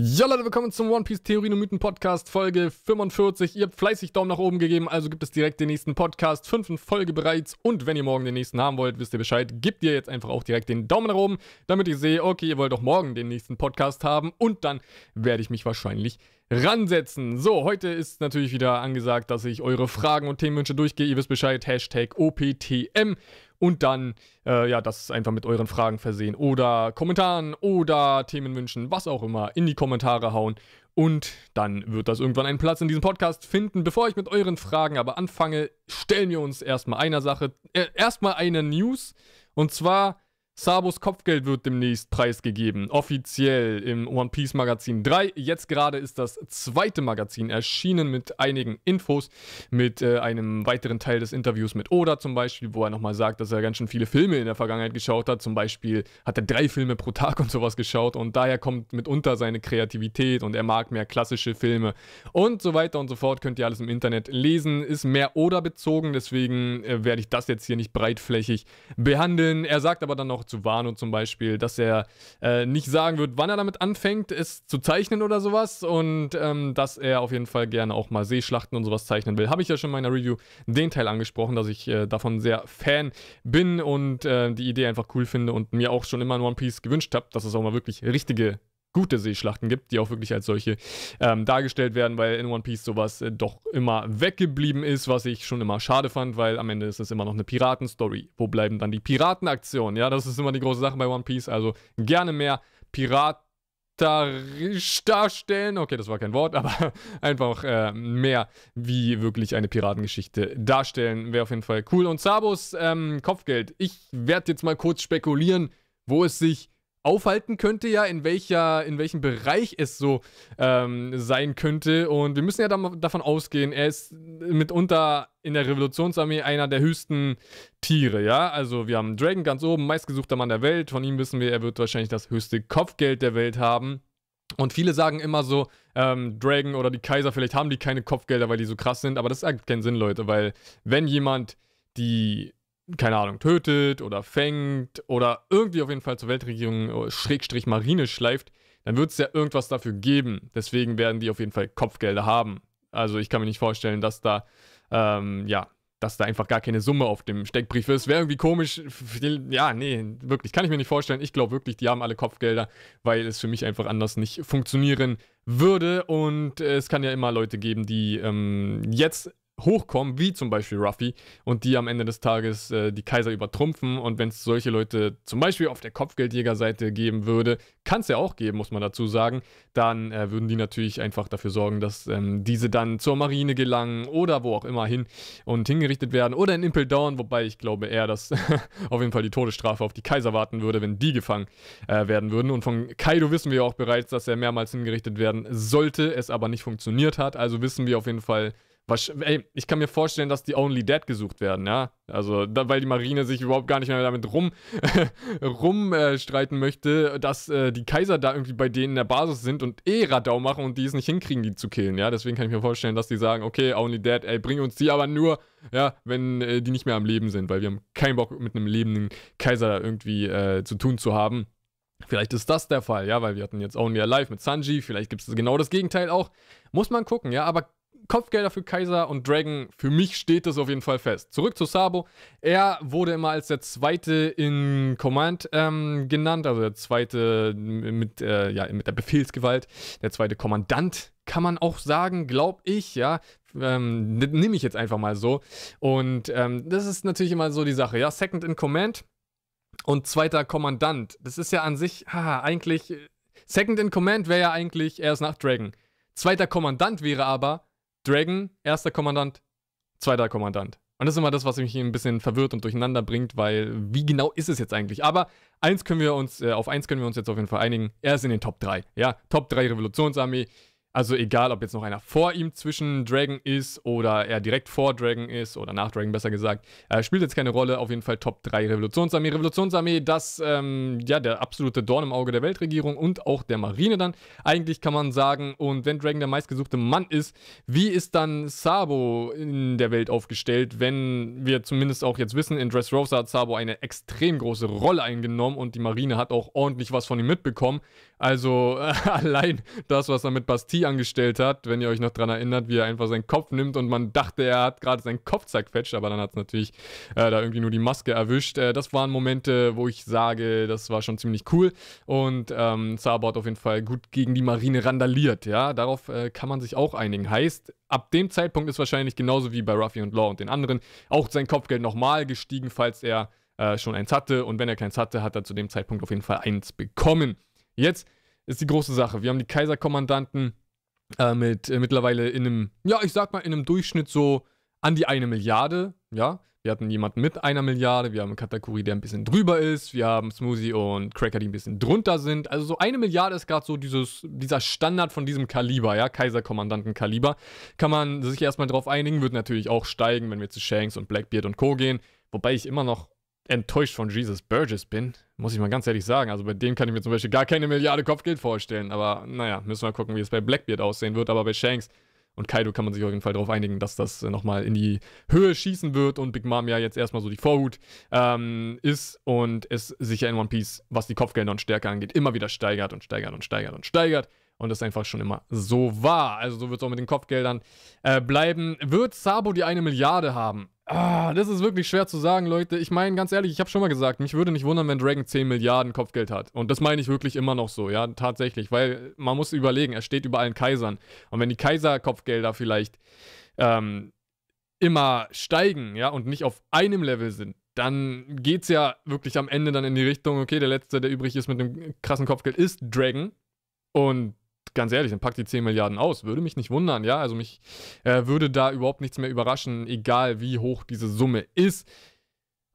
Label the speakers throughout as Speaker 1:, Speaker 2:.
Speaker 1: Ja Leute, willkommen zum One Piece Theorien und Mythen Podcast Folge 45. Ihr habt fleißig Daumen nach oben gegeben, also gibt es direkt den nächsten Podcast. Fünften Folge bereits. Und wenn ihr morgen den nächsten haben wollt, wisst ihr Bescheid, gebt ihr jetzt einfach auch direkt den Daumen nach oben, damit ich sehe, okay, ihr wollt auch morgen den nächsten Podcast haben. Und dann werde ich mich wahrscheinlich ransetzen. So, heute ist natürlich wieder angesagt, dass ich eure Fragen und Themenwünsche durchgehe. Ihr wisst Bescheid, Hashtag OPTM und dann, äh, ja, das einfach mit euren Fragen versehen oder Kommentaren oder Themenwünschen, was auch immer, in die Kommentare hauen. Und dann wird das irgendwann einen Platz in diesem Podcast finden. Bevor ich mit euren Fragen aber anfange, stellen wir uns erstmal einer Sache, äh, erstmal eine News. Und zwar Sabos Kopfgeld wird demnächst preisgegeben, offiziell im One Piece Magazin 3. Jetzt gerade ist das zweite Magazin erschienen mit einigen Infos, mit äh, einem weiteren Teil des Interviews mit Oda zum Beispiel, wo er nochmal sagt, dass er ganz schön viele Filme in der Vergangenheit geschaut hat. Zum Beispiel hat er drei Filme pro Tag und sowas geschaut und daher kommt mitunter seine Kreativität und er mag mehr klassische Filme und so weiter und so fort. Könnt ihr alles im Internet lesen. Ist mehr Oda bezogen, deswegen äh, werde ich das jetzt hier nicht breitflächig behandeln. Er sagt aber dann noch zu Wano zum Beispiel, dass er äh, nicht sagen wird, wann er damit anfängt, es zu zeichnen oder sowas und ähm, dass er auf jeden Fall gerne auch mal Seeschlachten und sowas zeichnen will. Habe ich ja schon in meiner Review den Teil angesprochen, dass ich äh, davon sehr Fan bin und äh, die Idee einfach cool finde und mir auch schon immer in One Piece gewünscht habe, dass es auch mal wirklich richtige gute Seeschlachten gibt, die auch wirklich als solche ähm, dargestellt werden, weil in One Piece sowas äh, doch immer weggeblieben ist, was ich schon immer schade fand, weil am Ende ist es immer noch eine Piratenstory. Wo bleiben dann die Piratenaktionen? Ja, das ist immer die große Sache bei One Piece. Also gerne mehr piraterisch darstellen. Okay, das war kein Wort, aber einfach äh, mehr wie wirklich eine Piratengeschichte darstellen. Wäre auf jeden Fall cool. Und Sabos ähm, Kopfgeld. Ich werde jetzt mal kurz spekulieren, wo es sich aufhalten könnte, ja, in, welcher, in welchem Bereich es so ähm, sein könnte. Und wir müssen ja davon ausgehen, er ist mitunter in der Revolutionsarmee einer der höchsten Tiere, ja. Also wir haben Dragon ganz oben, meistgesuchter Mann der Welt. Von ihm wissen wir, er wird wahrscheinlich das höchste Kopfgeld der Welt haben. Und viele sagen immer so, ähm, Dragon oder die Kaiser, vielleicht haben die keine Kopfgelder, weil die so krass sind, aber das ergibt keinen Sinn, Leute, weil wenn jemand die keine Ahnung, tötet oder fängt oder irgendwie auf jeden Fall zur Weltregierung äh, Schrägstrich Marine schleift, dann wird es ja irgendwas dafür geben. Deswegen werden die auf jeden Fall Kopfgelder haben. Also ich kann mir nicht vorstellen, dass da, ähm, ja, dass da einfach gar keine Summe auf dem Steckbrief ist. Wäre irgendwie komisch. Ja, nee, wirklich, kann ich mir nicht vorstellen. Ich glaube wirklich, die haben alle Kopfgelder, weil es für mich einfach anders nicht funktionieren würde. Und es kann ja immer Leute geben, die ähm, jetzt hochkommen, wie zum Beispiel Ruffy, und die am Ende des Tages äh, die Kaiser übertrumpfen. Und wenn es solche Leute zum Beispiel auf der Kopfgeldjägerseite geben würde, kann es ja auch geben, muss man dazu sagen, dann äh, würden die natürlich einfach dafür sorgen, dass ähm, diese dann zur Marine gelangen oder wo auch immer hin und hingerichtet werden oder in Impel Down, wobei ich glaube eher, dass auf jeden Fall die Todesstrafe auf die Kaiser warten würde, wenn die gefangen äh, werden würden. Und von Kaido wissen wir auch bereits, dass er mehrmals hingerichtet werden sollte, es aber nicht funktioniert hat. Also wissen wir auf jeden Fall, was, ey, ich kann mir vorstellen, dass die Only Dead gesucht werden, ja. Also, da, weil die Marine sich überhaupt gar nicht mehr damit rum, rumstreiten äh, möchte, dass äh, die Kaiser da irgendwie bei denen in der Basis sind und eh Radau machen und die es nicht hinkriegen, die zu killen, ja. Deswegen kann ich mir vorstellen, dass die sagen, okay, Only Dead, ey, bring uns die aber nur, ja, wenn äh, die nicht mehr am Leben sind, weil wir haben keinen Bock mit einem lebenden Kaiser irgendwie äh, zu tun zu haben. Vielleicht ist das der Fall, ja, weil wir hatten jetzt Only Alive mit Sanji, vielleicht gibt es genau das Gegenteil auch. Muss man gucken, ja, aber Kopfgelder für Kaiser und Dragon, für mich steht das auf jeden Fall fest. Zurück zu Sabo. Er wurde immer als der zweite in Command ähm, genannt, also der zweite mit, äh, ja, mit der Befehlsgewalt, der zweite Kommandant, kann man auch sagen, glaube ich, ja. Ähm, Nehme ich jetzt einfach mal so. Und ähm, das ist natürlich immer so die Sache, ja. Second in Command und zweiter Kommandant. Das ist ja an sich, haha, eigentlich. Second in Command wäre ja eigentlich erst nach Dragon. Zweiter Kommandant wäre aber Dragon, erster Kommandant, zweiter Kommandant. Und das ist immer das, was mich ein bisschen verwirrt und durcheinander bringt, weil wie genau ist es jetzt eigentlich? Aber eins können wir uns, äh, auf eins können wir uns jetzt auf jeden Fall einigen. Er ist in den Top 3. Ja, Top 3 Revolutionsarmee. Also egal, ob jetzt noch einer vor ihm zwischen Dragon ist oder er direkt vor Dragon ist oder nach Dragon besser gesagt, äh, spielt jetzt keine Rolle. Auf jeden Fall Top 3 Revolutionsarmee. Revolutionsarmee, das ähm, ja der absolute Dorn im Auge der Weltregierung und auch der Marine dann. Eigentlich kann man sagen, und wenn Dragon der meistgesuchte Mann ist, wie ist dann Sabo in der Welt aufgestellt, wenn wir zumindest auch jetzt wissen, in Dressrosa hat Sabo eine extrem große Rolle eingenommen und die Marine hat auch ordentlich was von ihm mitbekommen. Also äh, allein das, was er mit Bastille angestellt hat, wenn ihr euch noch daran erinnert, wie er einfach seinen Kopf nimmt und man dachte, er hat gerade seinen Kopf zerquetscht, aber dann hat es natürlich äh, da irgendwie nur die Maske erwischt. Äh, das waren Momente, wo ich sage, das war schon ziemlich cool und ähm, hat auf jeden Fall gut gegen die Marine randaliert, ja, darauf äh, kann man sich auch einigen. Heißt, ab dem Zeitpunkt ist wahrscheinlich genauso wie bei Ruffy und Law und den anderen auch sein Kopfgeld nochmal gestiegen, falls er äh, schon eins hatte und wenn er keins hatte, hat er zu dem Zeitpunkt auf jeden Fall eins bekommen. Jetzt ist die große Sache. Wir haben die Kaiserkommandanten äh, mit äh, mittlerweile in einem, ja, ich sag mal, in einem Durchschnitt so an die eine Milliarde, ja. Wir hatten jemanden mit einer Milliarde, wir haben Katakuri, der ein bisschen drüber ist, wir haben Smoothie und Cracker, die ein bisschen drunter sind. Also so eine Milliarde ist gerade so dieses, dieser Standard von diesem Kaliber, ja, Kaiserkommandanten-Kaliber. Kann man sich erstmal drauf einigen, wird natürlich auch steigen, wenn wir zu Shanks und Blackbeard und Co. gehen. Wobei ich immer noch enttäuscht von Jesus Burgess bin, muss ich mal ganz ehrlich sagen. Also bei dem kann ich mir zum Beispiel gar keine Milliarde Kopfgeld vorstellen. Aber naja, müssen wir mal gucken, wie es bei Blackbeard aussehen wird. Aber bei Shanks und Kaido kann man sich auf jeden Fall darauf einigen, dass das nochmal in die Höhe schießen wird und Big Mom ja jetzt erstmal so die Vorhut ähm, ist und es sich ja in One Piece, was die Kopfgelder und Stärke angeht, immer wieder steigert und steigert und steigert und steigert. Und das einfach schon immer so war. Also so wird es auch mit den Kopfgeldern äh, bleiben. Wird Sabo die eine Milliarde haben? Ah, das ist wirklich schwer zu sagen, Leute. Ich meine, ganz ehrlich, ich habe schon mal gesagt, mich würde nicht wundern, wenn Dragon 10 Milliarden Kopfgeld hat. Und das meine ich wirklich immer noch so, ja, tatsächlich. Weil man muss überlegen, er steht über allen Kaisern. Und wenn die Kaiser-Kopfgelder vielleicht ähm, immer steigen, ja, und nicht auf einem Level sind, dann geht es ja wirklich am Ende dann in die Richtung, okay, der letzte, der übrig ist mit einem krassen Kopfgeld, ist Dragon. Und ganz ehrlich, dann packt die 10 Milliarden aus. Würde mich nicht wundern, ja. Also mich äh, würde da überhaupt nichts mehr überraschen, egal wie hoch diese Summe ist.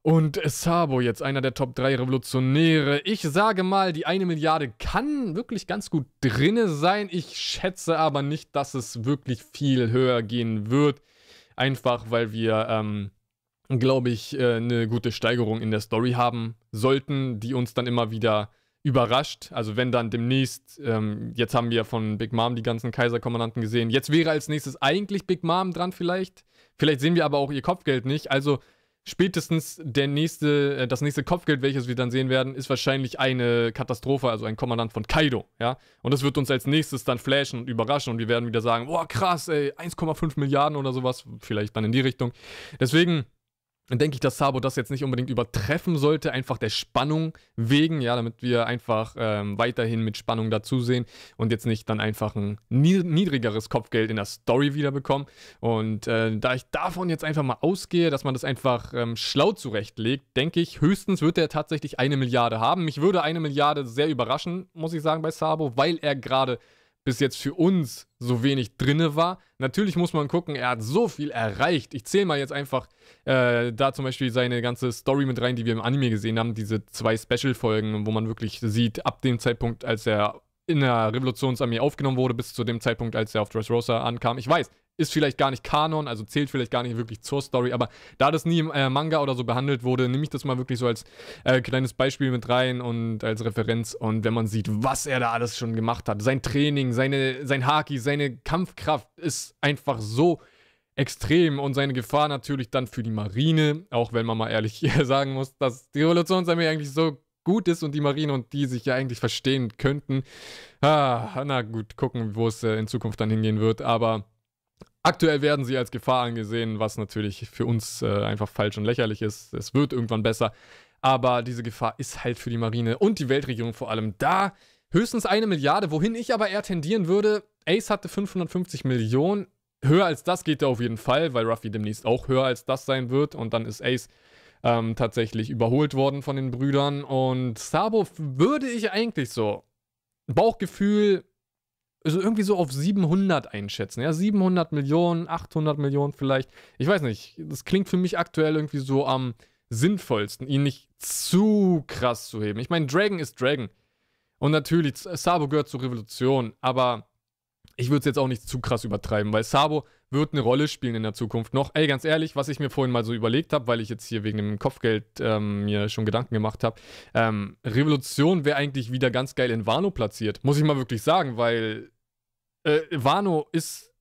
Speaker 1: Und Sabo, jetzt einer der Top 3 Revolutionäre. Ich sage mal, die eine Milliarde kann wirklich ganz gut drinne sein. Ich schätze aber nicht, dass es wirklich viel höher gehen wird. Einfach, weil wir, ähm, glaube ich, äh, eine gute Steigerung in der Story haben sollten, die uns dann immer wieder überrascht. Also wenn dann demnächst, ähm, jetzt haben wir von Big Mom die ganzen Kaiserkommandanten gesehen. Jetzt wäre als nächstes eigentlich Big Mom dran vielleicht. Vielleicht sehen wir aber auch ihr Kopfgeld nicht. Also spätestens der nächste, äh, das nächste Kopfgeld, welches wir dann sehen werden, ist wahrscheinlich eine Katastrophe, also ein Kommandant von Kaido, ja. Und das wird uns als nächstes dann flashen und überraschen und wir werden wieder sagen, boah krass, ey, 1,5 Milliarden oder sowas, vielleicht dann in die Richtung. Deswegen dann denke ich, dass Sabo das jetzt nicht unbedingt übertreffen sollte, einfach der Spannung wegen, ja, damit wir einfach ähm, weiterhin mit Spannung dazusehen und jetzt nicht dann einfach ein niedrigeres Kopfgeld in der Story wiederbekommen. Und äh, da ich davon jetzt einfach mal ausgehe, dass man das einfach ähm, schlau zurechtlegt, denke ich, höchstens wird er tatsächlich eine Milliarde haben. Mich würde eine Milliarde sehr überraschen, muss ich sagen, bei Sabo, weil er gerade bis jetzt für uns so wenig drinne war. Natürlich muss man gucken, er hat so viel erreicht. Ich zähle mal jetzt einfach äh, da zum Beispiel seine ganze Story mit rein, die wir im Anime gesehen haben, diese zwei Special-Folgen, wo man wirklich sieht, ab dem Zeitpunkt, als er in der Revolutionsarmee aufgenommen wurde, bis zu dem Zeitpunkt, als er auf Dressrosa ankam. Ich weiß, ist vielleicht gar nicht Kanon, also zählt vielleicht gar nicht wirklich zur Story, aber da das nie im äh, Manga oder so behandelt wurde, nehme ich das mal wirklich so als äh, kleines Beispiel mit rein und als Referenz. Und wenn man sieht, was er da alles schon gemacht hat, sein Training, seine, sein Haki, seine Kampfkraft ist einfach so extrem und seine Gefahr natürlich dann für die Marine, auch wenn man mal ehrlich sagen muss, dass die Revolutionsarmee eigentlich so gut ist und die Marine und die sich ja eigentlich verstehen könnten. Ah, na gut, gucken, wo es äh, in Zukunft dann hingehen wird, aber Aktuell werden sie als Gefahr angesehen, was natürlich für uns äh, einfach falsch und lächerlich ist. Es wird irgendwann besser. Aber diese Gefahr ist halt für die Marine und die Weltregierung vor allem da. Höchstens eine Milliarde, wohin ich aber eher tendieren würde. Ace hatte 550 Millionen. Höher als das geht er auf jeden Fall, weil Ruffy demnächst auch höher als das sein wird. Und dann ist Ace ähm, tatsächlich überholt worden von den Brüdern. Und Sabo würde ich eigentlich so Bauchgefühl also irgendwie so auf 700 einschätzen. Ja, 700 Millionen, 800 Millionen vielleicht. Ich weiß nicht. Das klingt für mich aktuell irgendwie so am sinnvollsten, ihn nicht zu krass zu heben. Ich meine, Dragon ist Dragon. Und natürlich, Sabo gehört zur Revolution, aber ich würde es jetzt auch nicht zu krass übertreiben, weil Sabo wird eine Rolle spielen in der Zukunft noch. Ey, ganz ehrlich, was ich mir vorhin mal so überlegt habe, weil ich jetzt hier wegen dem Kopfgeld ähm, mir schon Gedanken gemacht habe, ähm, Revolution wäre eigentlich wieder ganz geil in Wano platziert. Muss ich mal wirklich sagen, weil äh, Wano ist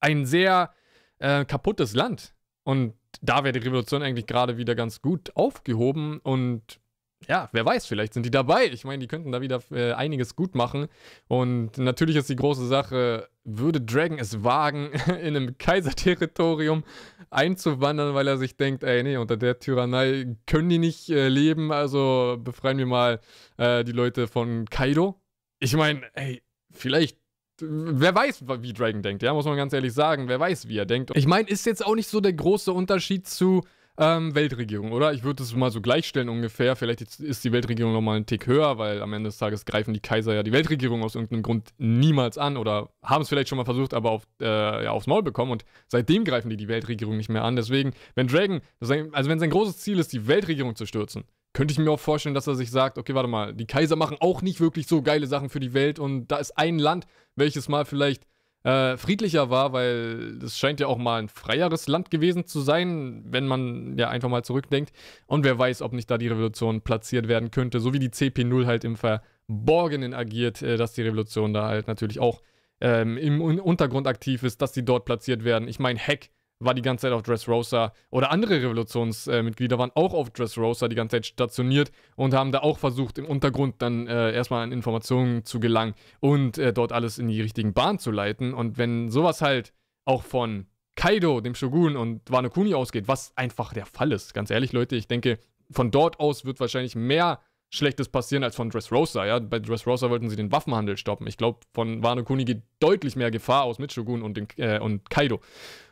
Speaker 1: ein sehr äh, kaputtes Land. Und da wäre die Revolution eigentlich gerade wieder ganz gut aufgehoben und ja, wer weiß, vielleicht sind die dabei. Ich meine, die könnten da wieder äh, einiges gut machen. Und natürlich ist die große Sache, würde Dragon es wagen, in einem Kaiserterritorium einzuwandern, weil er sich denkt, ey, nee, unter der Tyrannei können die nicht äh, leben, also befreien wir mal äh, die Leute von Kaido. Ich meine, ey, vielleicht wer weiß, wie Dragon denkt, ja, muss man ganz ehrlich sagen. Wer weiß, wie er denkt. Ich meine, ist jetzt auch nicht so der große Unterschied zu ähm, Weltregierung, oder? Ich würde es mal so gleichstellen ungefähr. Vielleicht ist die Weltregierung nochmal einen Tick höher, weil am Ende des Tages greifen die Kaiser ja die Weltregierung aus irgendeinem Grund niemals an oder haben es vielleicht schon mal versucht, aber auf, äh, ja, aufs Maul bekommen und seitdem greifen die die Weltregierung nicht mehr an. Deswegen, wenn Dragon, also wenn sein großes Ziel ist, die Weltregierung zu stürzen, könnte ich mir auch vorstellen, dass er sich sagt, okay, warte mal, die Kaiser machen auch nicht wirklich so geile Sachen für die Welt und da ist ein Land, welches mal vielleicht äh, friedlicher war, weil es scheint ja auch mal ein freieres Land gewesen zu sein, wenn man ja einfach mal zurückdenkt. Und wer weiß, ob nicht da die Revolution platziert werden könnte, so wie die CP0 halt im Verborgenen agiert, äh, dass die Revolution da halt natürlich auch ähm, im Untergrund aktiv ist, dass sie dort platziert werden. Ich meine, Hack war die ganze Zeit auf Dressrosa oder andere Revolutionsmitglieder äh, waren auch auf Dressrosa die ganze Zeit stationiert und haben da auch versucht, im Untergrund dann äh, erstmal an Informationen zu gelangen und äh, dort alles in die richtigen Bahn zu leiten. Und wenn sowas halt auch von Kaido, dem Shogun und Wano Kuni ausgeht, was einfach der Fall ist, ganz ehrlich, Leute, ich denke, von dort aus wird wahrscheinlich mehr Schlechtes passieren als von Dressrosa. Ja? Bei Dressrosa wollten sie den Waffenhandel stoppen. Ich glaube, von Wano Kuni geht deutlich mehr Gefahr aus mit Shogun und, den, äh, und Kaido.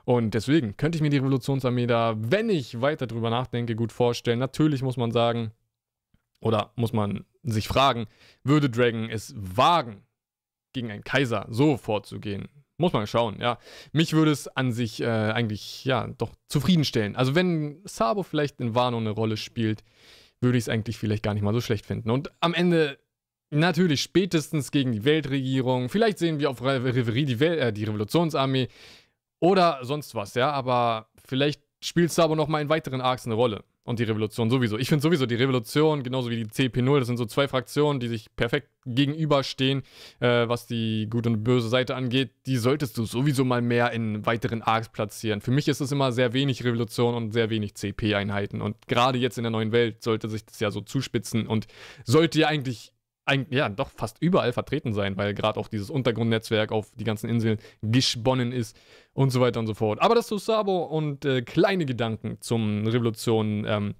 Speaker 1: Und deswegen könnte ich mir die Revolutionsarmee da, wenn ich weiter drüber nachdenke, gut vorstellen. Natürlich muss man sagen, oder muss man sich fragen, würde Dragon es wagen, gegen einen Kaiser so vorzugehen? Muss man schauen, ja. Mich würde es an sich äh, eigentlich, ja, doch zufriedenstellen. Also wenn Sabo vielleicht in Wano eine Rolle spielt, würde ich es eigentlich vielleicht gar nicht mal so schlecht finden. Und am Ende natürlich spätestens gegen die Weltregierung. Vielleicht sehen wir auf Reverie die, Wel äh, die Revolutionsarmee. Oder sonst was, ja, aber vielleicht spielst du aber noch mal in weiteren Arcs eine Rolle. Und die Revolution sowieso. Ich finde sowieso die Revolution, genauso wie die CP0, das sind so zwei Fraktionen, die sich perfekt gegenüberstehen, äh, was die gute und böse Seite angeht. Die solltest du sowieso mal mehr in weiteren Arcs platzieren. Für mich ist es immer sehr wenig Revolution und sehr wenig CP-Einheiten. Und gerade jetzt in der neuen Welt sollte sich das ja so zuspitzen und sollte ja eigentlich ja, doch fast überall vertreten sein, weil gerade auch dieses Untergrundnetzwerk auf die ganzen Inseln gesponnen ist und so weiter und so fort. Aber das zu Sabo und äh, kleine Gedanken zum Revolution, ähm,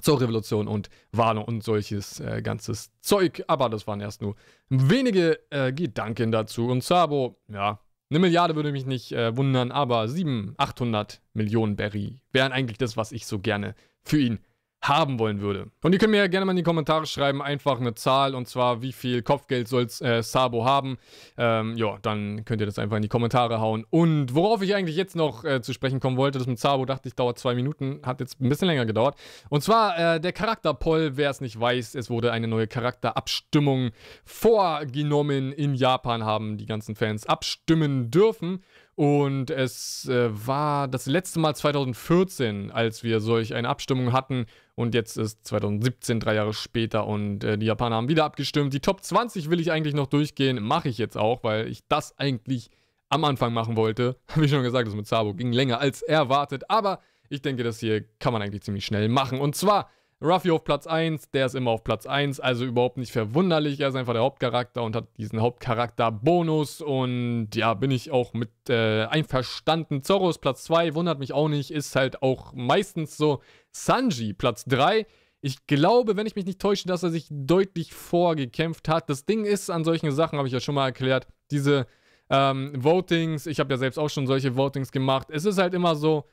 Speaker 1: zur Revolution und Wano und solches äh, ganzes Zeug. Aber das waren erst nur wenige äh, Gedanken dazu. Und Sabo, ja, eine Milliarde würde mich nicht äh, wundern, aber 700, 800 Millionen Berry wären eigentlich das, was ich so gerne für ihn haben wollen würde. Und ihr könnt mir ja gerne mal in die Kommentare schreiben, einfach eine Zahl und zwar wie viel Kopfgeld soll äh, Sabo haben. Ähm, ja, dann könnt ihr das einfach in die Kommentare hauen. Und worauf ich eigentlich jetzt noch äh, zu sprechen kommen wollte, das mit Sabo dachte ich dauert zwei Minuten, hat jetzt ein bisschen länger gedauert. Und zwar äh, der Charakter-Poll, wer es nicht weiß, es wurde eine neue Charakterabstimmung vorgenommen. In Japan haben die ganzen Fans abstimmen dürfen. Und es äh, war das letzte Mal 2014, als wir solch eine Abstimmung hatten. Und jetzt ist 2017, drei Jahre später. Und äh, die Japaner haben wieder abgestimmt. Die Top 20 will ich eigentlich noch durchgehen. Mache ich jetzt auch, weil ich das eigentlich am Anfang machen wollte. Habe ich schon gesagt, das mit Sabo ging länger als erwartet. Aber ich denke, das hier kann man eigentlich ziemlich schnell machen. Und zwar Ruffy auf Platz 1, der ist immer auf Platz 1, also überhaupt nicht verwunderlich. Er ist einfach der Hauptcharakter und hat diesen Hauptcharakter-Bonus. Und ja, bin ich auch mit äh, einverstanden. Zorro ist Platz 2, wundert mich auch nicht, ist halt auch meistens so. Sanji Platz 3. Ich glaube, wenn ich mich nicht täusche, dass er sich deutlich vorgekämpft hat. Das Ding ist, an solchen Sachen habe ich ja schon mal erklärt, diese ähm, Votings, ich habe ja selbst auch schon solche Votings gemacht. Es ist halt immer so,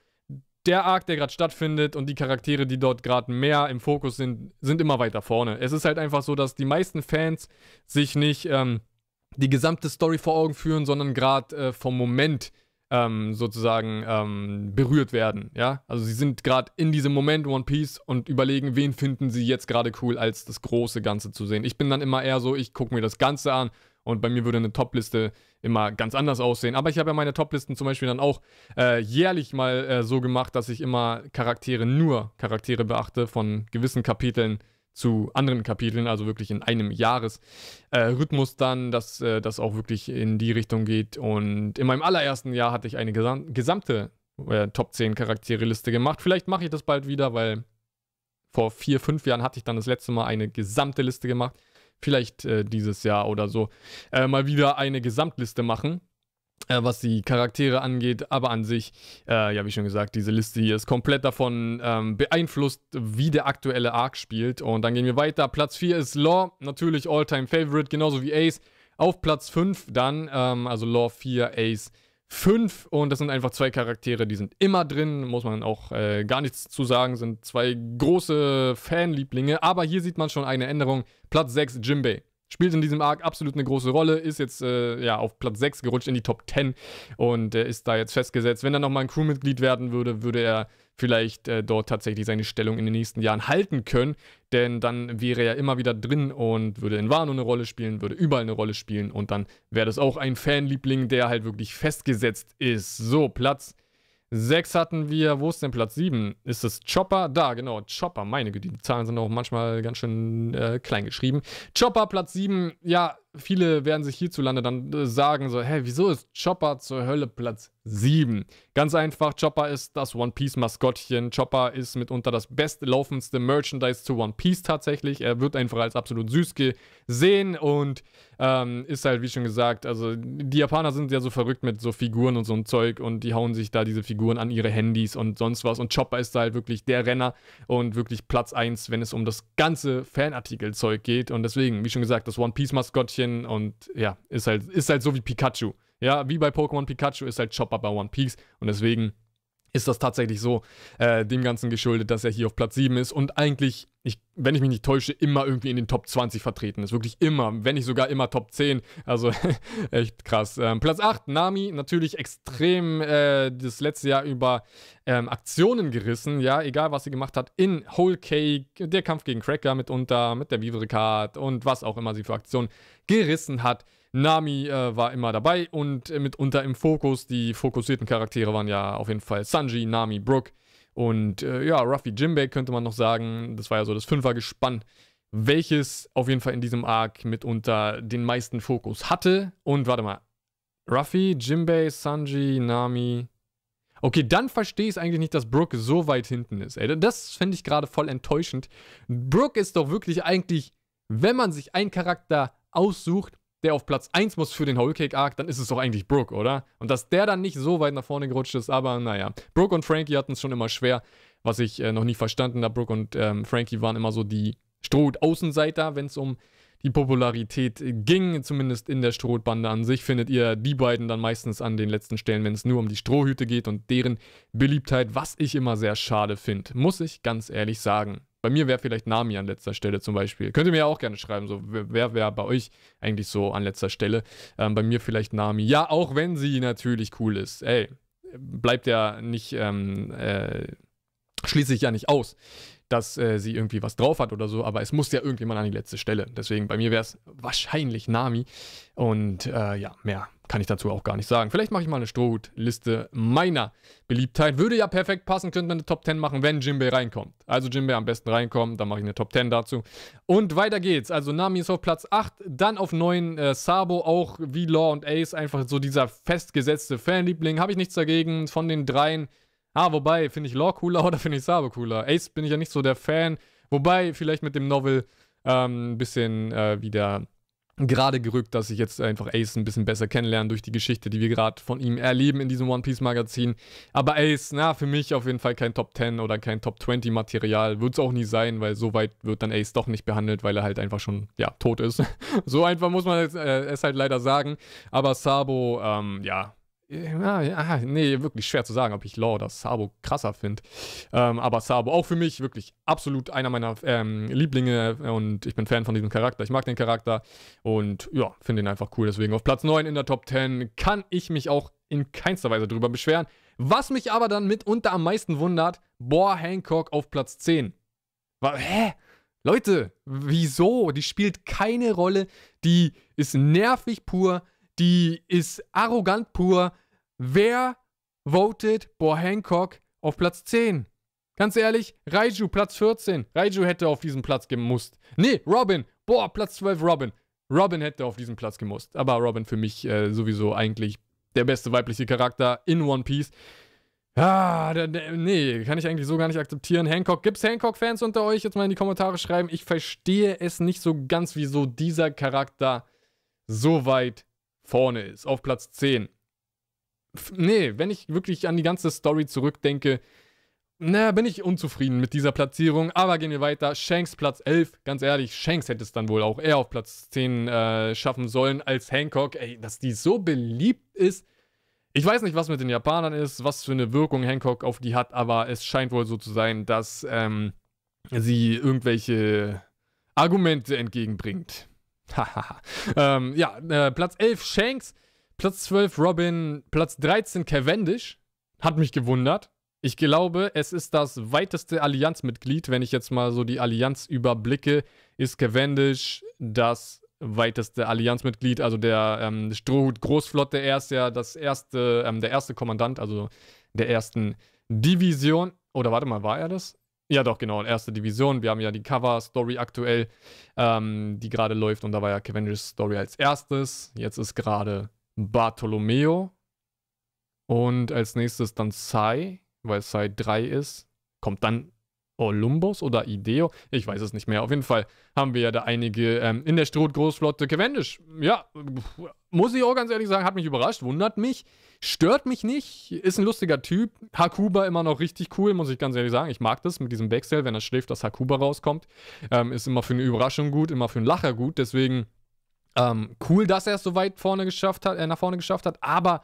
Speaker 1: der Arc, der gerade stattfindet und die Charaktere, die dort gerade mehr im Fokus sind, sind immer weiter vorne. Es ist halt einfach so, dass die meisten Fans sich nicht ähm, die gesamte Story vor Augen führen, sondern gerade äh, vom Moment ähm, sozusagen ähm, berührt werden. Ja, also sie sind gerade in diesem Moment One Piece und überlegen, wen finden sie jetzt gerade cool, als das große Ganze zu sehen. Ich bin dann immer eher so, ich gucke mir das Ganze an Und bei mir würde eine Top-Liste immer ganz anders aussehen. Aber ich habe ja meine Top-Listen zum Beispiel dann auch äh, jährlich mal äh, so gemacht, dass ich immer Charaktere, nur Charaktere beachte von gewissen Kapiteln zu anderen Kapiteln, also wirklich in einem Jahresrhythmus äh, dann, dass äh, das auch wirklich in die Richtung geht. Und in meinem allerersten Jahr hatte ich eine gesam gesamte äh, Top 10 Charaktere-Liste gemacht. Vielleicht mache ich das bald wieder, weil vor vier, fünf Jahren hatte ich dann das letzte Mal eine gesamte Liste gemacht. Vielleicht äh, dieses Jahr oder so äh, mal wieder eine Gesamtliste machen äh, was die Charaktere angeht, aber an sich, äh, ja, wie schon gesagt, diese Liste hier ist komplett davon ähm, beeinflusst, wie der aktuelle Arc spielt. Und dann gehen wir weiter. Platz 4 ist Law, natürlich All-Time Favorite, genauso wie Ace. Auf Platz 5 dann, ähm, also Law 4, Ace 5. Und das sind einfach zwei Charaktere, die sind immer drin, muss man auch äh, gar nichts zu sagen, sind zwei große Fanlieblinge. Aber hier sieht man schon eine Änderung. Platz 6, Jimbei. Spielt in diesem Arc absolut eine große Rolle, ist jetzt äh, ja, auf Platz 6 gerutscht in die Top 10 und äh, ist da jetzt festgesetzt. Wenn er nochmal ein Crewmitglied werden würde, würde er vielleicht äh, dort tatsächlich seine Stellung in den nächsten Jahren halten können, denn dann wäre er immer wieder drin und würde in Wano eine Rolle spielen, würde überall eine Rolle spielen und dann wäre das auch ein Fanliebling, der halt wirklich festgesetzt ist. So, Platz 6 hatten wir, wo ist denn Platz 7? Ist es Chopper? Da, genau, Chopper, meine Güte, die Zahlen sind auch manchmal ganz schön äh, klein geschrieben. Chopper, Platz 7, ja, viele werden sich hierzulande dann äh, sagen so, hä, wieso ist Chopper zur Hölle Platz 7? Ganz einfach, Chopper ist das One Piece Maskottchen. Chopper ist mitunter das bestlaufendste Merchandise zu One Piece tatsächlich. Er wird einfach als absolut süß gesehen und ähm, ist halt, wie schon gesagt, also die Japaner sind ja so verrückt mit so Figuren und so ein Zeug und die hauen sich da diese Figuren an ihre Handys und sonst was. Und Chopper ist da halt wirklich der Renner und wirklich Platz 1, wenn es um das ganze Fanartikelzeug geht. Und deswegen, wie schon gesagt, das One Piece Maskottchen und ja, ist halt, ist halt so wie Pikachu. Ja, wie bei Pokémon Pikachu ist halt Chopper bei One Piece und deswegen ist das tatsächlich so äh, dem Ganzen geschuldet, dass er hier auf Platz 7 ist und eigentlich, ich, wenn ich mich nicht täusche, immer irgendwie in den Top 20 vertreten ist. Wirklich immer, wenn nicht sogar immer Top 10. Also echt krass. Ähm, Platz 8, Nami, natürlich extrem äh, das letzte Jahr über ähm, Aktionen gerissen, ja, egal was sie gemacht hat, in Whole Cake, der Kampf gegen Cracker mitunter, mit der Vivre Card und was auch immer sie für Aktionen gerissen hat. Nami äh, war immer dabei und äh, mitunter im Fokus. Die fokussierten Charaktere waren ja auf jeden Fall Sanji, Nami, Brooke und äh, ja, Ruffy Jimbei könnte man noch sagen. Das war ja so das Fünfergespann, welches auf jeden Fall in diesem Arc mitunter den meisten Fokus hatte. Und warte mal, Ruffy, Jimbei, Sanji, Nami. Okay, dann verstehe ich eigentlich nicht, dass Brooke so weit hinten ist. Ey, das fände ich gerade voll enttäuschend. Brooke ist doch wirklich eigentlich, wenn man sich einen Charakter aussucht, der auf Platz 1 muss für den Whole Cake Arc, dann ist es doch eigentlich Brooke, oder? Und dass der dann nicht so weit nach vorne gerutscht ist, aber naja. Brooke und Frankie hatten es schon immer schwer, was ich äh, noch nie verstanden habe. Brooke und ähm, Frankie waren immer so die Stroh-Außenseiter, wenn es um die Popularität ging, zumindest in der Strohbande an sich, findet ihr die beiden dann meistens an den letzten Stellen, wenn es nur um die Strohhüte geht und deren Beliebtheit, was ich immer sehr schade finde, muss ich ganz ehrlich sagen. Bei mir wäre vielleicht Nami an letzter Stelle zum Beispiel. Könnt ihr mir ja auch gerne schreiben, so wer wäre bei euch eigentlich so an letzter Stelle. Ähm, bei mir vielleicht Nami. Ja, auch wenn sie natürlich cool ist. Ey, bleibt ja nicht, ähm, äh, schließe ich ja nicht aus, dass äh, sie irgendwie was drauf hat oder so, aber es muss ja irgendjemand an die letzte Stelle. Deswegen bei mir wäre es wahrscheinlich Nami. Und äh, ja, mehr kann ich dazu auch gar nicht sagen. Vielleicht mache ich mal eine Strohhut-Liste meiner Beliebtheit. Würde ja perfekt passen, könnte man eine Top 10 machen, wenn Jimbei reinkommt. Also Jimbei am besten reinkommt, dann mache ich eine Top 10 dazu. Und weiter geht's. Also Nami ist auf Platz 8, dann auf 9 äh, Sabo, auch wie Law und Ace, einfach so dieser festgesetzte Fanliebling. Habe ich nichts dagegen. Von den dreien. Ah, wobei, finde ich Law cooler oder finde ich Sabo cooler? Ace bin ich ja nicht so der Fan. Wobei, vielleicht mit dem Novel ähm, ein bisschen äh, wieder gerade gerückt, dass ich jetzt einfach Ace ein bisschen besser kennenlerne durch die Geschichte, die wir gerade von ihm erleben in diesem One Piece Magazin. Aber Ace, na, für mich auf jeden Fall kein Top 10 oder kein Top 20 Material. Wird es auch nie sein, weil so weit wird dann Ace doch nicht behandelt, weil er halt einfach schon, ja, tot ist. so einfach muss man es, äh, es halt leider sagen. Aber Sabo, ähm, ja, ja, ja, nee, wirklich schwer zu sagen, ob ich Law oder Sabo krasser finde. Ähm, aber Sabo auch für mich wirklich absolut einer meiner ähm, Lieblinge und ich bin Fan von diesem Charakter. Ich mag den Charakter und ja, finde ihn einfach cool. Deswegen auf Platz 9 in der Top 10 kann ich mich auch in keinster Weise drüber beschweren. Was mich aber dann mitunter am meisten wundert, boah, Hancock auf Platz 10. War, hä? Leute, wieso? Die spielt keine Rolle. Die ist nervig pur. Die ist arrogant pur. Wer votet Boah Hancock auf Platz 10? Ganz ehrlich, Raiju, Platz 14. Raiju hätte auf diesen Platz gemusst. Nee, Robin. Boah, Platz 12, Robin. Robin hätte auf diesen Platz gemusst. Aber Robin für mich äh, sowieso eigentlich der beste weibliche Charakter in One Piece. Ah, nee, kann ich eigentlich so gar nicht akzeptieren. Hancock, gibt's Hancock-Fans unter euch? Jetzt mal in die Kommentare schreiben. Ich verstehe es nicht so ganz, wieso dieser Charakter so weit vorne ist. Auf Platz 10. Nee, wenn ich wirklich an die ganze Story zurückdenke, na, bin ich unzufrieden mit dieser Platzierung. Aber gehen wir weiter. Shanks Platz 11. Ganz ehrlich, Shanks hätte es dann wohl auch eher auf Platz 10 äh, schaffen sollen als Hancock. Ey, dass die so beliebt ist ich weiß nicht, was mit den Japanern ist, was für eine Wirkung Hancock auf die hat, aber es scheint wohl so zu sein, dass ähm, sie irgendwelche Argumente entgegenbringt. Hahaha. ähm, ja, äh, Platz 11 Shanks, Platz 12 Robin, Platz 13 Cavendish. Hat mich gewundert. Ich glaube, es ist das weiteste Allianzmitglied. Wenn ich jetzt mal so die Allianz überblicke, ist Cavendish das weiteste Allianzmitglied, also der ähm, Strohhut-Großflotte. Er ist ja das erste, ähm, der erste Kommandant, also der ersten Division. Oder warte mal, war er das? Ja, doch, genau, erste Division. Wir haben ja die Cover-Story aktuell, ähm, die gerade läuft. Und da war ja Cavendish's Story als erstes. Jetzt ist gerade Bartolomeo. Und als nächstes dann Sai, weil Sai 3 ist. Kommt dann Olympus oder Ideo, ich weiß es nicht mehr. Auf jeden Fall haben wir ja da einige ähm, in der Stroh-Großflotte. Cavendish, ja, muss ich auch ganz ehrlich sagen, hat mich überrascht, wundert mich, stört mich nicht, ist ein lustiger Typ. Hakuba immer noch richtig cool, muss ich ganz ehrlich sagen. Ich mag das mit diesem Backsell, wenn er schläft, dass Hakuba rauskommt. Ähm, ist immer für eine Überraschung gut, immer für einen Lacher gut. Deswegen ähm, cool, dass er es so weit vorne geschafft hat, äh, nach vorne geschafft hat, aber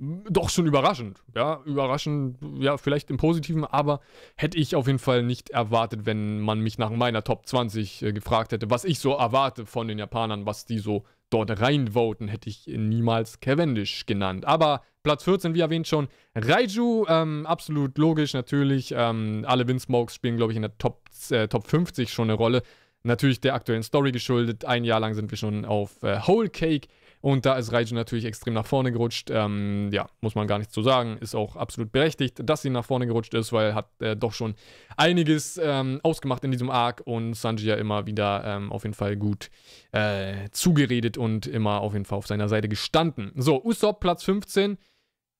Speaker 1: doch schon überraschend. Ja, überraschend, ja, vielleicht im Positiven, aber hätte ich auf jeden Fall nicht erwartet, wenn man mich nach meiner Top 20 äh, gefragt hätte, was ich so erwarte von den Japanern, was die so dort reinvoten, hätte ich niemals Cavendish genannt. Aber Platz 14, wie erwähnt schon, Raiju, ähm, absolut logisch natürlich. Ähm, alle Windsmokes spielen, glaube ich, in der Top, äh, Top 50 schon eine Rolle. Natürlich der aktuellen Story geschuldet. Ein Jahr lang sind wir schon auf äh, Whole Cake und da ist Raiju natürlich extrem nach vorne gerutscht. Ähm, ja, muss man gar nicht so sagen. Ist auch absolut berechtigt, dass sie nach vorne gerutscht ist, weil hat äh, doch schon einiges ähm, ausgemacht in diesem Arc und Sanji ja immer wieder ähm, auf jeden Fall gut äh, zugeredet und immer auf jeden Fall auf seiner Seite gestanden. So, Usopp Platz 15.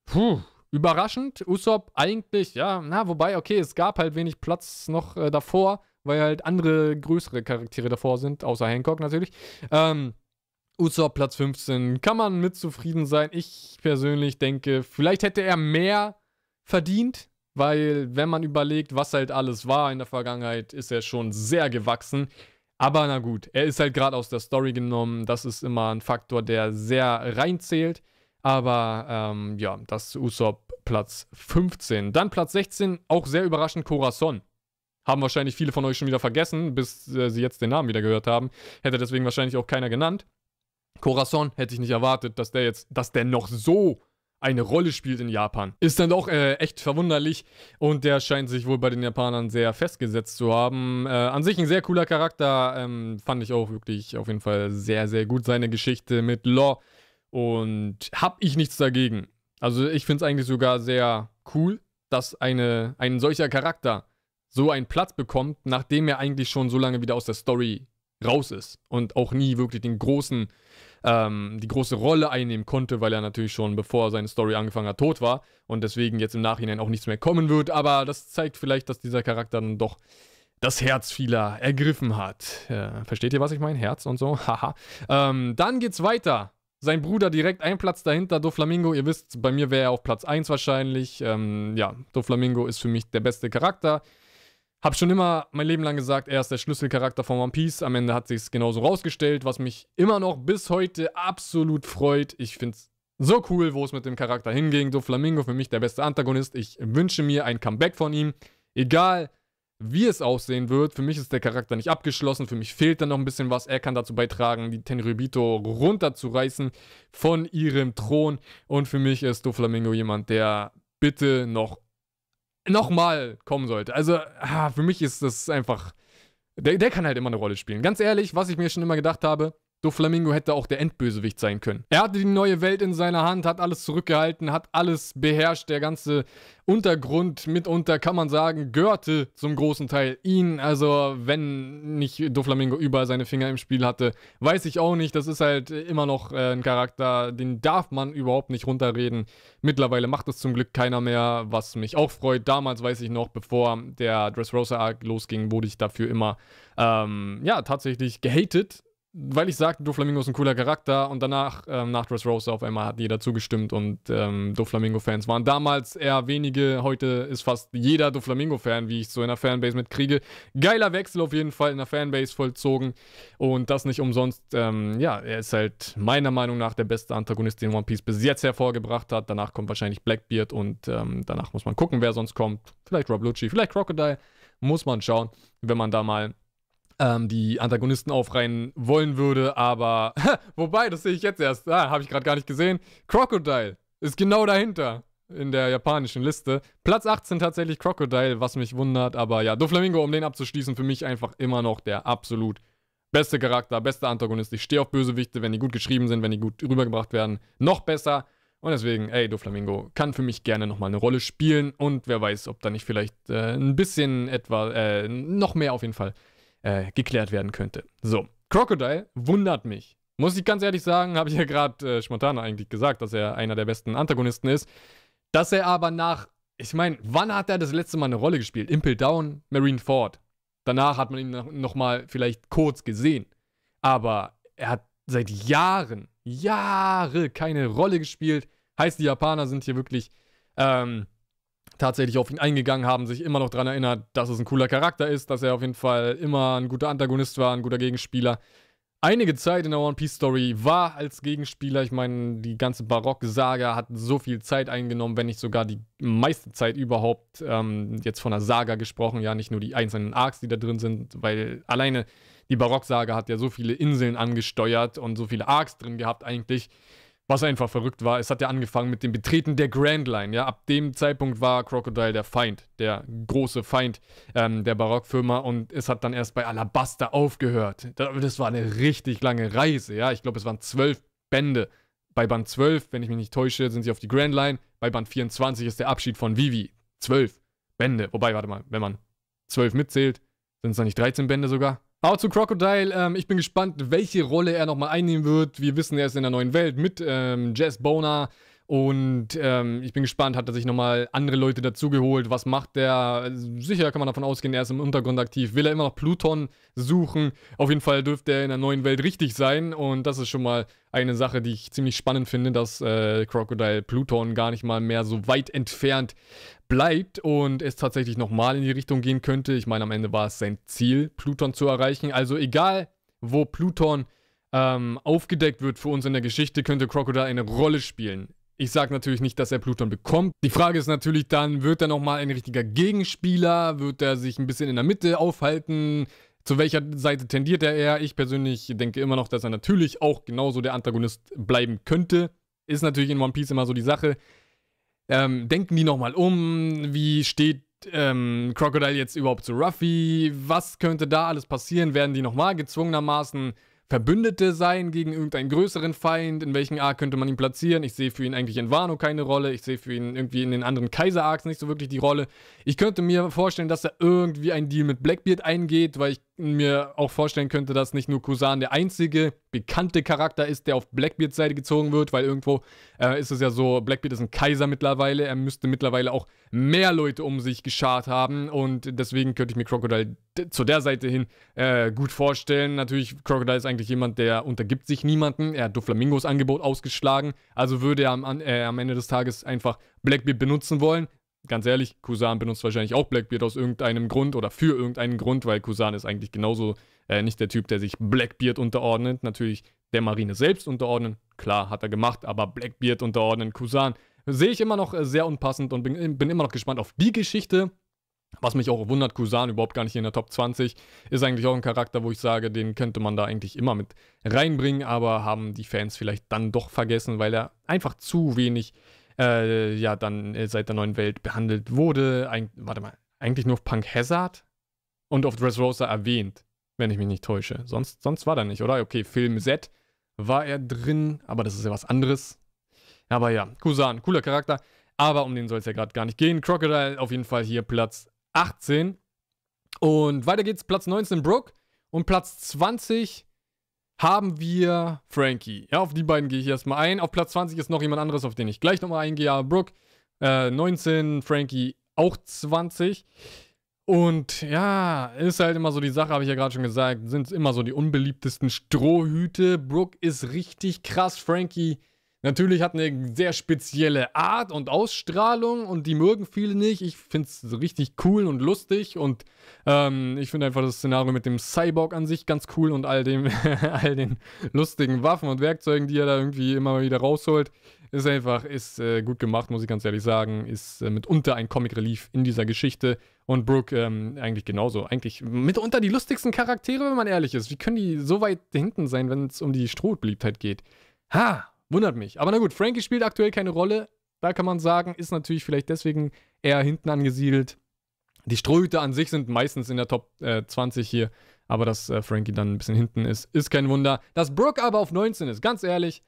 Speaker 1: Puh, überraschend. Usopp eigentlich, ja, na, wobei, okay, es gab halt wenig Platz noch äh, davor, weil halt andere größere Charaktere davor sind, außer Hancock natürlich. Ähm, Usopp Platz 15 kann man mit zufrieden sein. Ich persönlich denke, vielleicht hätte er mehr verdient, weil wenn man überlegt, was halt alles war in der Vergangenheit, ist er schon sehr gewachsen. Aber na gut, er ist halt gerade aus der Story genommen. Das ist immer ein Faktor, der sehr reinzählt. Aber ähm, ja, das Usopp Platz 15. Dann Platz 16, auch sehr überraschend, Corazon. Haben wahrscheinlich viele von euch schon wieder vergessen, bis äh, sie jetzt den Namen wieder gehört haben. Hätte deswegen wahrscheinlich auch keiner genannt. Corazon hätte ich nicht erwartet, dass der jetzt, dass der noch so eine Rolle spielt in Japan. Ist dann doch äh, echt verwunderlich und der scheint sich wohl bei den Japanern sehr festgesetzt zu haben. Äh, an sich ein sehr cooler Charakter, ähm, fand ich auch wirklich auf jeden Fall sehr, sehr gut. Seine Geschichte mit Law und hab ich nichts dagegen. Also ich finde es eigentlich sogar sehr cool, dass eine, ein solcher Charakter so einen Platz bekommt, nachdem er eigentlich schon so lange wieder aus der Story raus ist und auch nie wirklich den großen ähm, die große Rolle einnehmen konnte, weil er natürlich schon bevor seine Story angefangen hat, tot war und deswegen jetzt im Nachhinein auch nichts mehr kommen wird. Aber das zeigt vielleicht, dass dieser Charakter dann doch das Herz vieler ergriffen hat. Äh, versteht ihr, was ich meine? Herz und so. Haha. ähm, dann geht's weiter. Sein Bruder direkt ein Platz dahinter, Doflamingo. Ihr wisst, bei mir wäre er auf Platz 1 wahrscheinlich. Ähm, ja, Doflamingo ist für mich der beste Charakter. Hab schon immer mein Leben lang gesagt, er ist der Schlüsselcharakter von One Piece. Am Ende hat sich es genauso rausgestellt, was mich immer noch bis heute absolut freut. Ich finde es so cool, wo es mit dem Charakter hinging. Do Flamingo für mich der beste Antagonist. Ich wünsche mir ein Comeback von ihm. Egal, wie es aussehen wird. Für mich ist der Charakter nicht abgeschlossen. Für mich fehlt da noch ein bisschen was. Er kann dazu beitragen, die Tenryubito runterzureißen von ihrem Thron. Und für mich ist Doflamingo jemand, der bitte noch nochmal kommen sollte. Also, ah, für mich ist das einfach Der, der kann halt immer eine Rolle spielen. Ganz ehrlich, was ich mir schon immer gedacht habe, Doflamingo hätte auch der Endbösewicht sein können. Er hatte die neue Welt in seiner Hand, hat alles zurückgehalten, hat alles beherrscht. Der ganze Untergrund mitunter, kann man sagen, gehörte zum großen Teil ihn. Also, wenn nicht Doflamingo überall seine Finger im Spiel hatte, weiß ich auch nicht. Das ist halt immer noch äh, ein Charakter, den darf man überhaupt nicht runterreden. Mittlerweile macht es zum Glück keiner mehr, was mich auch freut. Damals weiß ich noch, bevor der Dressrosa-Arc losging, wurde ich dafür immer, ähm, ja, tatsächlich gehatet weil ich sagte, Doflamingo ist ein cooler Charakter und danach, ähm, nach Dressrosa, auf einmal hat jeder zugestimmt und ähm, Doflamingo-Fans waren damals eher wenige. Heute ist fast jeder Doflamingo-Fan, wie ich so in der Fanbase mitkriege. Geiler Wechsel auf jeden Fall in der Fanbase vollzogen und das nicht umsonst. Ähm, ja, er ist halt meiner Meinung nach der beste Antagonist, den One Piece bis jetzt hervorgebracht hat. Danach kommt wahrscheinlich Blackbeard und ähm, danach muss man gucken, wer sonst kommt. Vielleicht Rob Lucci, vielleicht Crocodile. Muss man schauen, wenn man da mal ähm, die Antagonisten aufreihen wollen würde, aber wobei, das sehe ich jetzt erst, ah, habe ich gerade gar nicht gesehen. Crocodile ist genau dahinter in der japanischen Liste. Platz 18 tatsächlich Crocodile, was mich wundert, aber ja, Doflamingo, um den abzuschließen, für mich einfach immer noch der absolut beste Charakter, beste Antagonist. Ich stehe auf Bösewichte, wenn die gut geschrieben sind, wenn die gut rübergebracht werden, noch besser. Und deswegen, ey, Doflamingo kann für mich gerne nochmal eine Rolle spielen und wer weiß, ob da nicht vielleicht äh, ein bisschen etwa, äh, noch mehr auf jeden Fall äh, geklärt werden könnte. So, Crocodile wundert mich. Muss ich ganz ehrlich sagen, habe ich ja gerade äh, spontan eigentlich gesagt, dass er einer der besten Antagonisten ist. Dass er aber nach, ich meine, wann hat er das letzte Mal eine Rolle gespielt? Impel Down, Marine Ford. Danach hat man ihn noch, noch mal vielleicht kurz gesehen. Aber er hat seit Jahren, Jahre keine Rolle gespielt. Heißt, die Japaner sind hier wirklich ähm, tatsächlich auf ihn eingegangen, haben sich immer noch daran erinnert, dass es ein cooler Charakter ist, dass er auf jeden Fall immer ein guter Antagonist war, ein guter Gegenspieler. Einige Zeit in der One Piece Story war als Gegenspieler, ich meine, die ganze Barock-Saga hat so viel Zeit eingenommen, wenn nicht sogar die meiste Zeit überhaupt, ähm, jetzt von der Saga gesprochen, ja, nicht nur die einzelnen Arcs, die da drin sind, weil alleine die Barock-Saga hat ja so viele Inseln angesteuert und so viele Arcs drin gehabt eigentlich. Was einfach verrückt war, es hat ja angefangen mit dem Betreten der Grand Line. Ja, ab dem Zeitpunkt war Crocodile der Feind, der große Feind ähm, der Barockfirma und es hat dann erst bei Alabaster aufgehört. Das war eine richtig lange Reise. Ja, ich glaube, es waren zwölf Bände. Bei Band 12, wenn ich mich nicht täusche, sind sie auf die Grand Line. Bei Band 24 ist der Abschied von Vivi. Zwölf Bände. Wobei, warte mal, wenn man zwölf mitzählt, sind es dann nicht 13 Bände sogar? Aber zu Crocodile, ähm, ich bin gespannt, welche Rolle er nochmal einnehmen wird. Wir wissen, er ist in der neuen Welt mit ähm, Jess Boner. Und ähm, ich bin gespannt, hat er sich nochmal andere Leute dazugeholt? Was macht der? Sicher kann man davon ausgehen, er ist im Untergrund aktiv. Will er immer noch Pluton suchen? Auf jeden Fall dürfte er in der neuen Welt richtig sein. Und das ist schon mal eine Sache, die ich ziemlich spannend finde, dass äh, Crocodile Pluton gar nicht mal mehr so weit entfernt bleibt und es tatsächlich nochmal in die Richtung gehen könnte. Ich meine, am Ende war es sein Ziel, Pluton zu erreichen. Also egal, wo Pluton ähm, aufgedeckt wird für uns in der Geschichte, könnte Crocodile eine Rolle spielen. Ich sage natürlich nicht, dass er Pluton bekommt. Die Frage ist natürlich dann, wird er nochmal ein richtiger Gegenspieler? Wird er sich ein bisschen in der Mitte aufhalten? Zu welcher Seite tendiert er eher? Ich persönlich denke immer noch, dass er natürlich auch genauso der Antagonist bleiben könnte. Ist natürlich in One Piece immer so die Sache. Ähm, denken die nochmal um? Wie steht ähm, Crocodile jetzt überhaupt zu Ruffy? Was könnte da alles passieren? Werden die nochmal gezwungenermaßen Verbündete sein gegen irgendeinen größeren Feind? In welchen Arc könnte man ihn platzieren? Ich sehe für ihn eigentlich in Wano keine Rolle. Ich sehe für ihn irgendwie in den anderen Kaiser-Arcs nicht so wirklich die Rolle. Ich könnte mir vorstellen, dass er irgendwie einen Deal mit Blackbeard eingeht, weil ich mir auch vorstellen könnte, dass nicht nur Kusan der einzige bekannte Charakter ist, der auf Blackbeards Seite gezogen wird, weil irgendwo äh, ist es ja so, Blackbeard ist ein Kaiser mittlerweile, er müsste mittlerweile auch mehr Leute um sich geschart haben und deswegen könnte ich mir Crocodile zu der Seite hin äh, gut vorstellen. Natürlich, Crocodile ist eigentlich jemand, der untergibt sich niemanden, er hat Doflamingos Angebot ausgeschlagen, also würde er am, äh, am Ende des Tages einfach Blackbeard benutzen wollen, ganz ehrlich, Kusan benutzt wahrscheinlich auch Blackbeard aus irgendeinem Grund oder für irgendeinen Grund, weil Kusan ist eigentlich genauso äh, nicht der Typ, der sich Blackbeard unterordnet. Natürlich der Marine selbst unterordnen, klar, hat er gemacht, aber Blackbeard unterordnen, Kusan, sehe ich immer noch äh, sehr unpassend und bin, bin immer noch gespannt auf die Geschichte. Was mich auch wundert, Kusan überhaupt gar nicht in der Top 20, ist eigentlich auch ein Charakter, wo ich sage, den könnte man da eigentlich immer mit reinbringen, aber haben die Fans vielleicht dann doch vergessen, weil er einfach zu wenig äh, ja dann äh, seit der neuen Welt behandelt wurde. Eig warte mal, eigentlich nur auf Punk Hazard und auf Dressrosa erwähnt. wenn ich mich nicht täusche. Sonst, sonst war da nicht, oder? Okay, Film Z war er drin, aber das ist ja was anderes. Aber ja, Kusan, cooler Charakter. Aber um den soll es ja gerade gar nicht gehen. Crocodile auf jeden Fall hier Platz 18. Und weiter geht's, Platz 19 Brooke. Und Platz 20 haben wir Frankie. Ja, auf die beiden gehe ich erstmal ein. Auf Platz 20 ist noch jemand anderes, auf den ich gleich nochmal eingehe. Ja, Brooke. Äh, 19, Frankie auch 20. Und ja, ist halt immer so die Sache, habe ich ja gerade schon gesagt, sind immer so die unbeliebtesten Strohhüte. Brooke ist richtig krass. Frankie Natürlich hat eine sehr spezielle Art und Ausstrahlung und die mögen viele nicht. Ich finde es richtig cool und lustig und ähm, ich finde einfach das Szenario mit dem Cyborg an sich ganz cool und all, dem, all den lustigen Waffen und Werkzeugen, die er da irgendwie immer wieder rausholt. Ist einfach, ist äh, gut gemacht, muss ich ganz ehrlich sagen. Ist äh, mitunter ein Comic Relief in dieser Geschichte. Und Brooke ähm, eigentlich genauso. Eigentlich mitunter die lustigsten Charaktere, wenn man ehrlich ist. Wie können die so weit hinten sein, wenn es um die Strohbeliebtheit geht? Ha! Wundert mich. Aber na gut, Frankie spielt aktuell keine Rolle. Da kann man sagen, ist natürlich vielleicht deswegen eher hinten angesiedelt. Die Strohhüte an sich sind meistens in der Top äh, 20 hier. Aber dass äh, Frankie dann ein bisschen hinten ist, ist kein Wunder. Dass Brooke aber auf 19 ist, ganz ehrlich.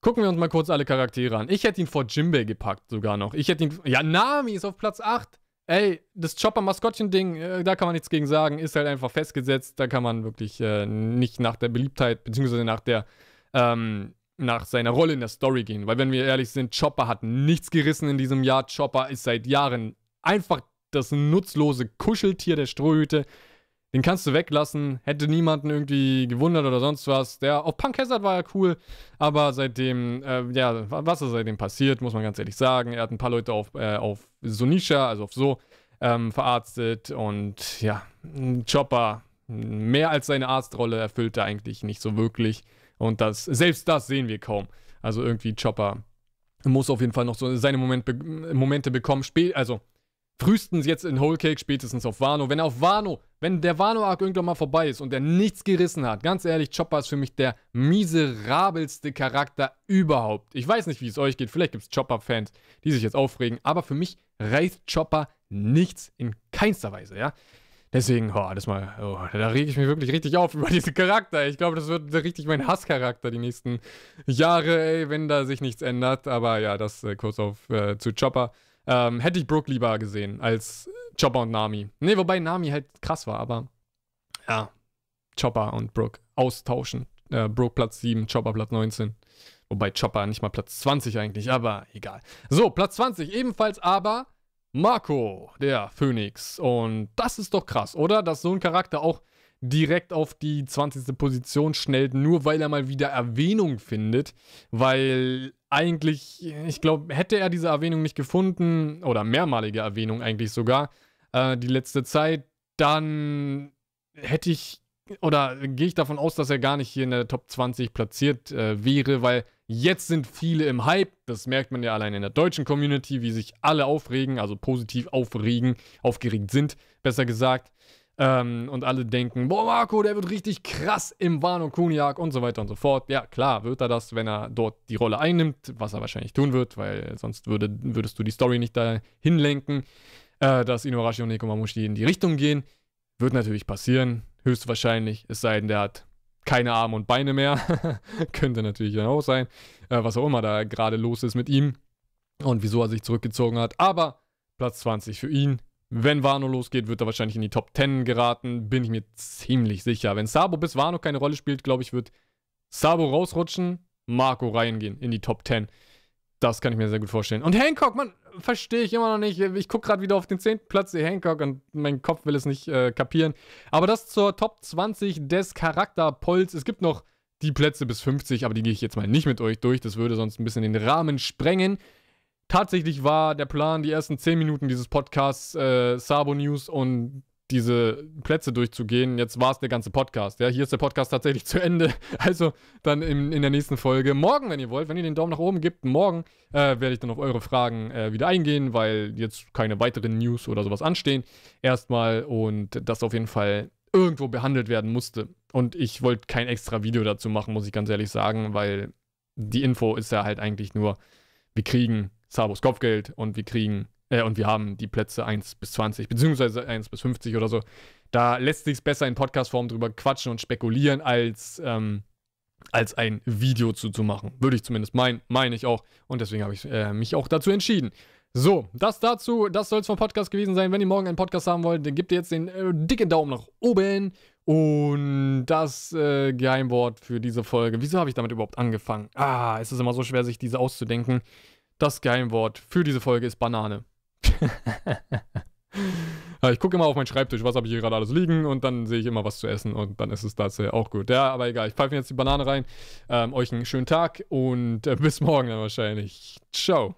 Speaker 1: Gucken wir uns mal kurz alle Charaktere an. Ich hätte ihn vor Jimbei gepackt, sogar noch. Ich hätte ihn. Ja, Nami ist auf Platz 8. Ey, das Chopper-Maskottchen-Ding, äh, da kann man nichts gegen sagen. Ist halt einfach festgesetzt. Da kann man wirklich äh, nicht nach der Beliebtheit, beziehungsweise nach der. Ähm, nach seiner Rolle in der Story gehen. Weil, wenn wir ehrlich sind, Chopper hat nichts gerissen in diesem Jahr. Chopper ist seit Jahren einfach das nutzlose Kuscheltier der Strohhüte. Den kannst du weglassen, hätte niemanden irgendwie gewundert oder sonst was. Der auf Punk Hazard war ja cool, aber seitdem, äh, ja, was ist seitdem passiert, muss man ganz ehrlich sagen. Er hat ein paar Leute auf, äh, auf Sonisha, also auf so, ähm, verarztet und ja, Chopper, mehr als seine Arztrolle erfüllt er eigentlich nicht so wirklich. Und das, selbst das sehen wir kaum. Also irgendwie Chopper muss auf jeden Fall noch so seine Moment be Momente bekommen. Spä also frühestens jetzt in Whole Cake, spätestens auf Wano. Wenn auf Wano, wenn der Wano-Arc irgendwann mal vorbei ist und er nichts gerissen hat, ganz ehrlich, Chopper ist für mich der miserabelste Charakter überhaupt. Ich weiß nicht, wie es euch geht. Vielleicht gibt es Chopper-Fans, die sich jetzt aufregen. Aber für mich reißt Chopper nichts in keinster Weise, ja. Deswegen, oh, das mal, oh, da rege ich mich wirklich richtig auf über diesen Charakter. Ich glaube, das wird richtig mein Hasscharakter die nächsten Jahre, ey, wenn da sich nichts ändert. Aber ja, das äh, kurz auf äh, zu Chopper. Ähm, hätte ich Brooke lieber gesehen als Chopper und Nami. Ne, wobei Nami halt krass war, aber ja, Chopper und Brooke austauschen. Äh, Brooke Platz 7, Chopper Platz 19. Wobei Chopper nicht mal Platz 20 eigentlich, aber egal. So, Platz 20 ebenfalls aber Marco, der Phönix. Und das ist doch krass, oder? Dass so ein Charakter auch direkt auf die 20. Position schnellt, nur weil er mal wieder Erwähnung findet. Weil eigentlich, ich glaube, hätte er diese Erwähnung nicht gefunden, oder mehrmalige Erwähnung eigentlich sogar, äh, die letzte Zeit, dann hätte ich, oder gehe ich davon aus, dass er gar nicht hier in der Top 20 platziert äh, wäre, weil Jetzt sind viele im Hype. Das merkt man ja allein in der deutschen Community, wie sich alle aufregen, also positiv aufregen, aufgeregt sind, besser gesagt. Ähm, und alle denken, boah, Marco, der wird richtig krass im Wano Kuniak und so weiter und so fort. Ja, klar, wird er das, wenn er dort die Rolle einnimmt, was er wahrscheinlich tun wird, weil sonst würde, würdest du die Story nicht dahin lenken, äh, dass Inuarashi und Nekomamushi in die Richtung gehen. Wird natürlich passieren, höchstwahrscheinlich, es sei denn, der hat keine Arme und Beine mehr. Könnte natürlich dann auch sein. Äh, was auch immer da gerade los ist mit ihm und wieso er sich zurückgezogen hat. Aber Platz 20 für ihn. Wenn Wano losgeht, wird er wahrscheinlich in die Top 10 geraten. Bin ich mir ziemlich sicher. Wenn Sabo bis Wano keine Rolle spielt, glaube ich, wird Sabo rausrutschen, Marco reingehen in die Top 10. Das kann ich mir sehr gut vorstellen. Und Hancock, man, verstehe ich immer noch nicht. Ich gucke gerade wieder auf den 10. Platz, der Hancock, und mein Kopf will es nicht äh, kapieren. Aber das zur Top 20 des Charakterpolls. Es gibt noch die Plätze bis 50, aber die gehe ich jetzt mal nicht mit euch durch. Das würde sonst ein bisschen den Rahmen sprengen. Tatsächlich war der Plan, die ersten 10 Minuten dieses Podcasts äh, Sabo News und diese Plätze durchzugehen. Jetzt war es der ganze Podcast. Ja, hier ist der Podcast tatsächlich zu Ende. Also dann in, in der nächsten Folge. Morgen, wenn ihr wollt, wenn ihr den Daumen nach oben gebt, morgen äh, werde ich dann auf eure Fragen äh, wieder eingehen, weil jetzt keine weiteren News oder sowas anstehen. Erstmal und das auf jeden Fall irgendwo behandelt werden musste. Und ich wollte kein extra Video dazu machen, muss ich ganz ehrlich sagen, weil die Info ist ja halt eigentlich nur, wir kriegen Sabos Kopfgeld und wir kriegen äh, und wir haben die Plätze 1 bis 20, beziehungsweise 1 bis 50 oder so. Da lässt sich besser in Podcast-Form drüber quatschen und spekulieren, als, ähm, als ein Video zuzumachen. Würde ich zumindest meinen, meine ich auch. Und deswegen habe ich äh, mich auch dazu entschieden. So, das dazu, das soll es vom Podcast gewesen sein. Wenn ihr morgen einen Podcast haben wollt, dann gebt ihr jetzt den äh, dicken Daumen nach oben. Und das äh, Geheimwort für diese Folge. Wieso habe ich damit überhaupt angefangen? Ah, es ist immer so schwer, sich diese auszudenken. Das Geheimwort für diese Folge ist Banane. Ich gucke immer auf meinen Schreibtisch, was habe ich hier gerade alles liegen und dann sehe ich immer was zu essen und dann ist es äh, auch gut. Ja, aber egal, ich pfeife jetzt die Banane rein. Ähm, euch einen schönen Tag und äh, bis morgen dann wahrscheinlich. Ciao.